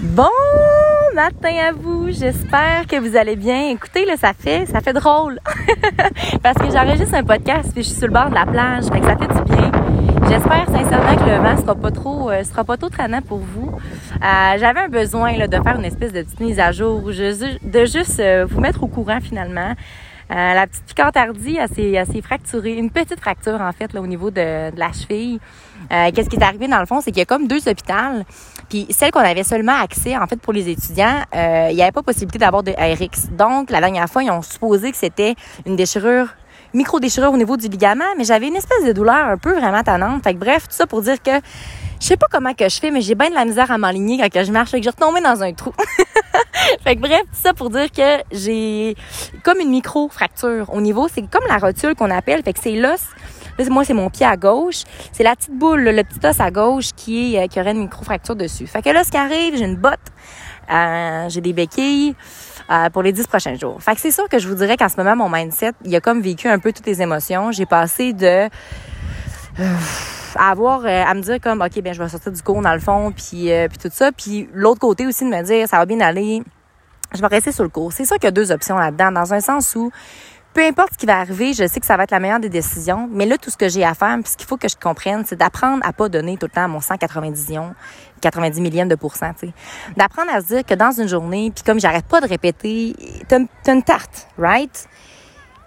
Bon matin à vous. J'espère que vous allez bien. Écoutez, là, ça fait, ça fait drôle. Parce que j'enregistre un podcast puis je suis sur le bord de la plage. Fait que ça fait du bien. J'espère sincèrement que le vent sera pas trop, euh, sera pas trop traînant pour vous. Euh, J'avais un besoin là, de faire une espèce de petite mise à jour, de juste euh, vous mettre au courant finalement. Euh, la petite elle s'est, elle s'est fracturée. Une petite fracture, en fait, au niveau de, la cheville. Euh, qu'est-ce qui est arrivé, dans le fond, c'est qu'il y a comme deux hôpitaux. Puis celle qu'on avait seulement accès, en fait, pour les étudiants, euh, il n'y avait pas possibilité d'avoir de RX. Donc, la dernière fois, ils ont supposé que c'était une déchirure micro-déchirure au niveau du ligament, mais j'avais une espèce de douleur un peu vraiment tannante. Fait que bref, tout ça pour dire que je sais pas comment que je fais, mais j'ai bien de la misère à m'aligner quand je marche. Fait que j'ai retombé dans un trou. fait que bref, tout ça pour dire que j'ai comme une micro-fracture au niveau. C'est comme la rotule qu'on appelle. Fait que c'est l'os. Là, moi, c'est mon pied à gauche. C'est la petite boule, le petit os à gauche qui, est, euh, qui aurait une micro-fracture dessus. Fait que là, ce qui arrive, j'ai une botte. Euh, j'ai des béquilles. Euh, pour les dix prochains jours. Fait que c'est sûr que je vous dirais qu'en ce moment, mon mindset, il a comme vécu un peu toutes les émotions. J'ai passé de euh, à avoir euh, à me dire comme OK, ben je vais sortir du cours dans le fond puis puis tout ça, puis l'autre côté aussi de me dire ça va bien aller. Je vais rester sur le cours. C'est sûr qu'il y a deux options là-dedans dans un sens où peu importe ce qui va arriver, je sais que ça va être la meilleure des décisions. Mais là, tout ce que j'ai à faire, puis ce qu'il faut que je comprenne, c'est d'apprendre à pas donner tout le temps mon 190 90 millièmes de pourcent. D'apprendre à se dire que dans une journée, puis comme j'arrête pas de répéter, t'as une tarte, right?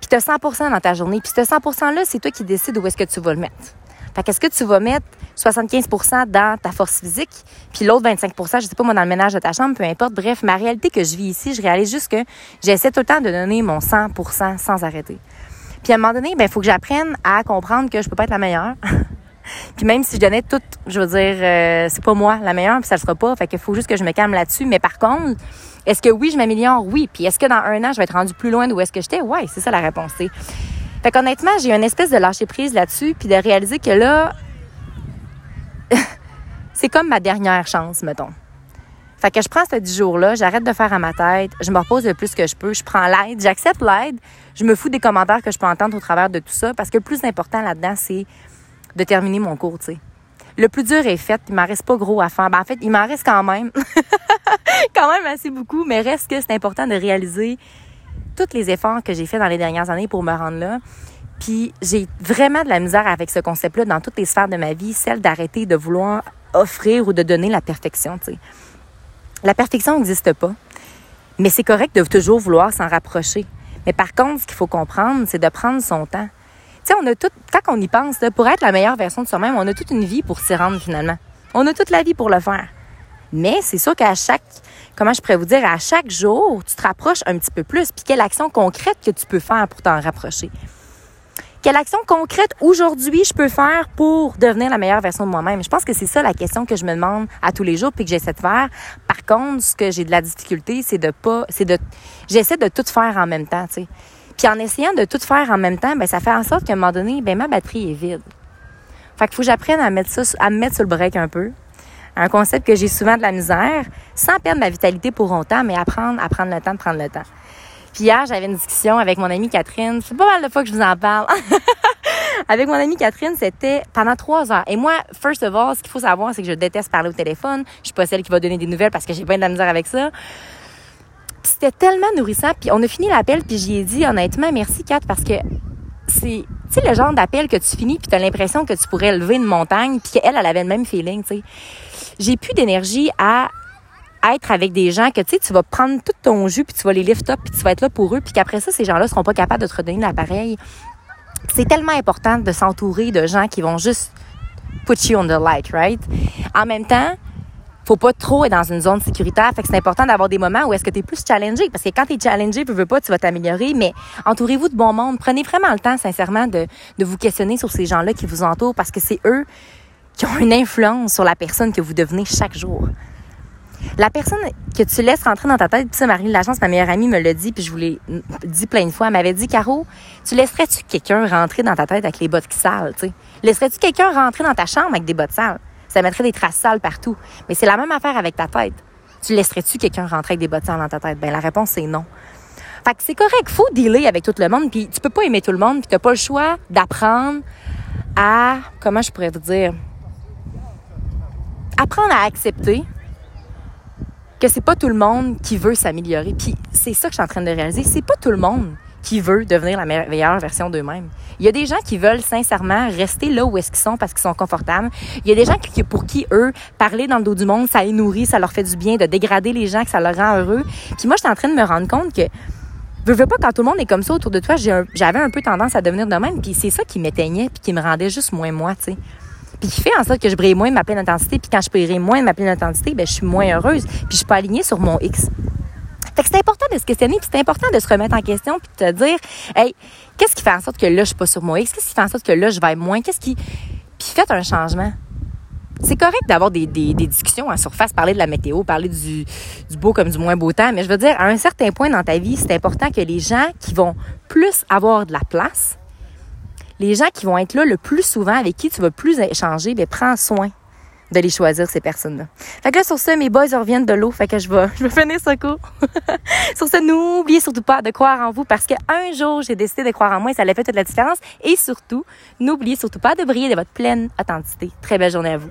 Puis t'as 100% dans ta journée. Puis ce 100 %-là, c'est toi qui décides où est-ce que tu vas le mettre. Fait qu'est-ce que tu vas mettre? 75% dans ta force physique, puis l'autre 25% je sais pas moi dans le ménage de ta chambre, peu importe. Bref, ma réalité que je vis ici, je réalise juste que j'essaie tout le temps de donner mon 100 sans arrêter. Puis à un moment donné, ben il faut que j'apprenne à comprendre que je peux pas être la meilleure. puis même si je donnais tout, je veux dire euh, c'est pas moi la meilleure, puis ça le sera pas, fait qu'il faut juste que je me calme là-dessus, mais par contre, est-ce que oui, je m'améliore? Oui, puis est-ce que dans un an, je vais être rendu plus loin d'où est-ce que j'étais? Ouais, c'est ça la réponse, fait qu'honnêtement, j'ai une espèce de lâcher prise là-dessus, puis de réaliser que là, c'est comme ma dernière chance, mettons. Fait que je prends ce 10 jours-là, j'arrête de faire à ma tête, je me repose le plus que je peux, je prends l'aide, j'accepte l'aide, je me fous des commentaires que je peux entendre au travers de tout ça, parce que le plus important là-dedans, c'est de terminer mon cours, tu sais. Le plus dur est fait, il m'en reste pas gros à faire. Ben, en fait, il m'en reste quand même, quand même assez beaucoup, mais reste que c'est important de réaliser tous les efforts que j'ai fait dans les dernières années pour me rendre là. Puis j'ai vraiment de la misère avec ce concept-là dans toutes les sphères de ma vie, celle d'arrêter de vouloir offrir ou de donner la perfection. sais. La perfection n'existe pas, mais c'est correct de toujours vouloir s'en rapprocher. Mais par contre, ce qu'il faut comprendre, c'est de prendre son temps. Tu sais, on a tout, quand on y pense, pour être la meilleure version de soi-même, on a toute une vie pour s'y rendre finalement. On a toute la vie pour le faire. Mais c'est sûr qu'à chaque, comment je pourrais vous dire, à chaque jour, tu te rapproches un petit peu plus. Puis quelle action concrète que tu peux faire pour t'en rapprocher? Quelle action concrète aujourd'hui je peux faire pour devenir la meilleure version de moi-même? Je pense que c'est ça la question que je me demande à tous les jours puis que j'essaie de faire. Par contre, ce que j'ai de la difficulté, c'est de pas, c'est de, j'essaie de tout faire en même temps, tu sais. Puis en essayant de tout faire en même temps, ben ça fait en sorte qu'à un moment donné, ben ma batterie est vide. Fait qu'il faut que j'apprenne à mettre ça, à me mettre sur le break un peu, un concept que j'ai souvent de la misère, sans perdre ma vitalité pour longtemps, mais apprendre à prendre le temps de prendre le temps. Puis hier, j'avais une discussion avec mon amie Catherine. C'est pas mal de fois que je vous en parle. avec mon amie Catherine, c'était pendant trois heures. Et moi, first of all, ce qu'il faut savoir, c'est que je déteste parler au téléphone. Je suis pas celle qui va donner des nouvelles parce que j'ai pas de la misère avec ça. c'était tellement nourrissant. Puis on a fini l'appel, puis j'y ai dit honnêtement merci Kat parce que c'est tu sais le genre d'appel que tu finis puis tu as l'impression que tu pourrais lever une montagne puis qu'elle elle avait le même feeling, tu sais j'ai plus d'énergie à être avec des gens que tu sais tu vas prendre tout ton jus puis tu vas les lift up puis tu vas être là pour eux puis qu'après ça ces gens-là seront pas capables de te redonner l'appareil. C'est tellement important de s'entourer de gens qui vont juste put you on the light, right? En même temps, faut pas trop être dans une zone sécuritaire. Fait que c'est important d'avoir des moments où est-ce que tu es plus challengé. Parce que quand tu es challengé, tu veux pas, tu vas t'améliorer. Mais entourez-vous de bon monde. Prenez vraiment le temps, sincèrement, de, de vous questionner sur ces gens-là qui vous entourent parce que c'est eux qui ont une influence sur la personne que vous devenez chaque jour. La personne que tu laisses rentrer dans ta tête, puis ça, Marie Lachance, ma meilleure amie, me l'a dit, puis je vous l'ai dit plein de fois. Elle m'avait dit, Caro, tu laisserais-tu quelqu'un rentrer dans ta tête avec les bottes qui sales, tu sais? Laisserais-tu quelqu'un rentrer dans ta chambre avec des bottes sales? Ça mettrait des traces sales partout. Mais c'est la même affaire avec ta tête. Tu laisserais-tu quelqu'un rentrer avec des bottes sales dans ta tête? Ben, la réponse, c'est non. Fait que c'est correct, faut dealer avec tout le monde, puis tu peux pas aimer tout le monde, puis t'as pas le choix d'apprendre à, comment je pourrais vous dire, apprendre à accepter que c'est pas tout le monde qui veut s'améliorer. Puis c'est ça que je suis en train de réaliser. C'est pas tout le monde qui veut devenir la meilleure version d'eux-mêmes. Il y a des gens qui veulent sincèrement rester là où est-ce qu'ils sont parce qu'ils sont confortables. Il y a des gens pour qui, eux, parler dans le dos du monde, ça les nourrit, ça leur fait du bien, de dégrader les gens, que ça leur rend heureux. Puis moi, je suis en train de me rendre compte que veux, veux pas, quand tout le monde est comme ça autour de toi, j'avais un, peu tendance à devenir de même. Puis c'est ça qui m'éteignait, puis qui me rendait juste moins moi, tu sais. Puis qui fait en sorte que je brille moins de ma pleine intensité. Puis quand je brillerai moins de ma pleine intensité, ben je suis moins heureuse. Puis je suis pas alignée sur mon X. Fait que c'est important de se questionner, puis c'est important de se remettre en question, puis de te dire, hey, qu'est-ce qui fait en sorte que là, je suis pas sur mon X? Qu'est-ce qui fait en sorte que là, je vais moins? Qu'est-ce qui. Puis faites un changement. C'est correct d'avoir des, discussions en surface, parler de la météo, parler du, beau comme du moins beau temps, mais je veux dire, à un certain point dans ta vie, c'est important que les gens qui vont plus avoir de la place, les gens qui vont être là le plus souvent, avec qui tu vas plus échanger, bien, prends soin de les choisir, ces personnes-là. Fait que là, sur ça, mes boys reviennent de l'eau. Fait que je vais, je vais finir ce cours. sur ça, n'oubliez surtout pas de croire en vous parce qu'un jour, j'ai décidé de croire en moi et ça a fait toute la différence. Et surtout, n'oubliez surtout pas de briller de votre pleine authenticité. Très belle journée à vous.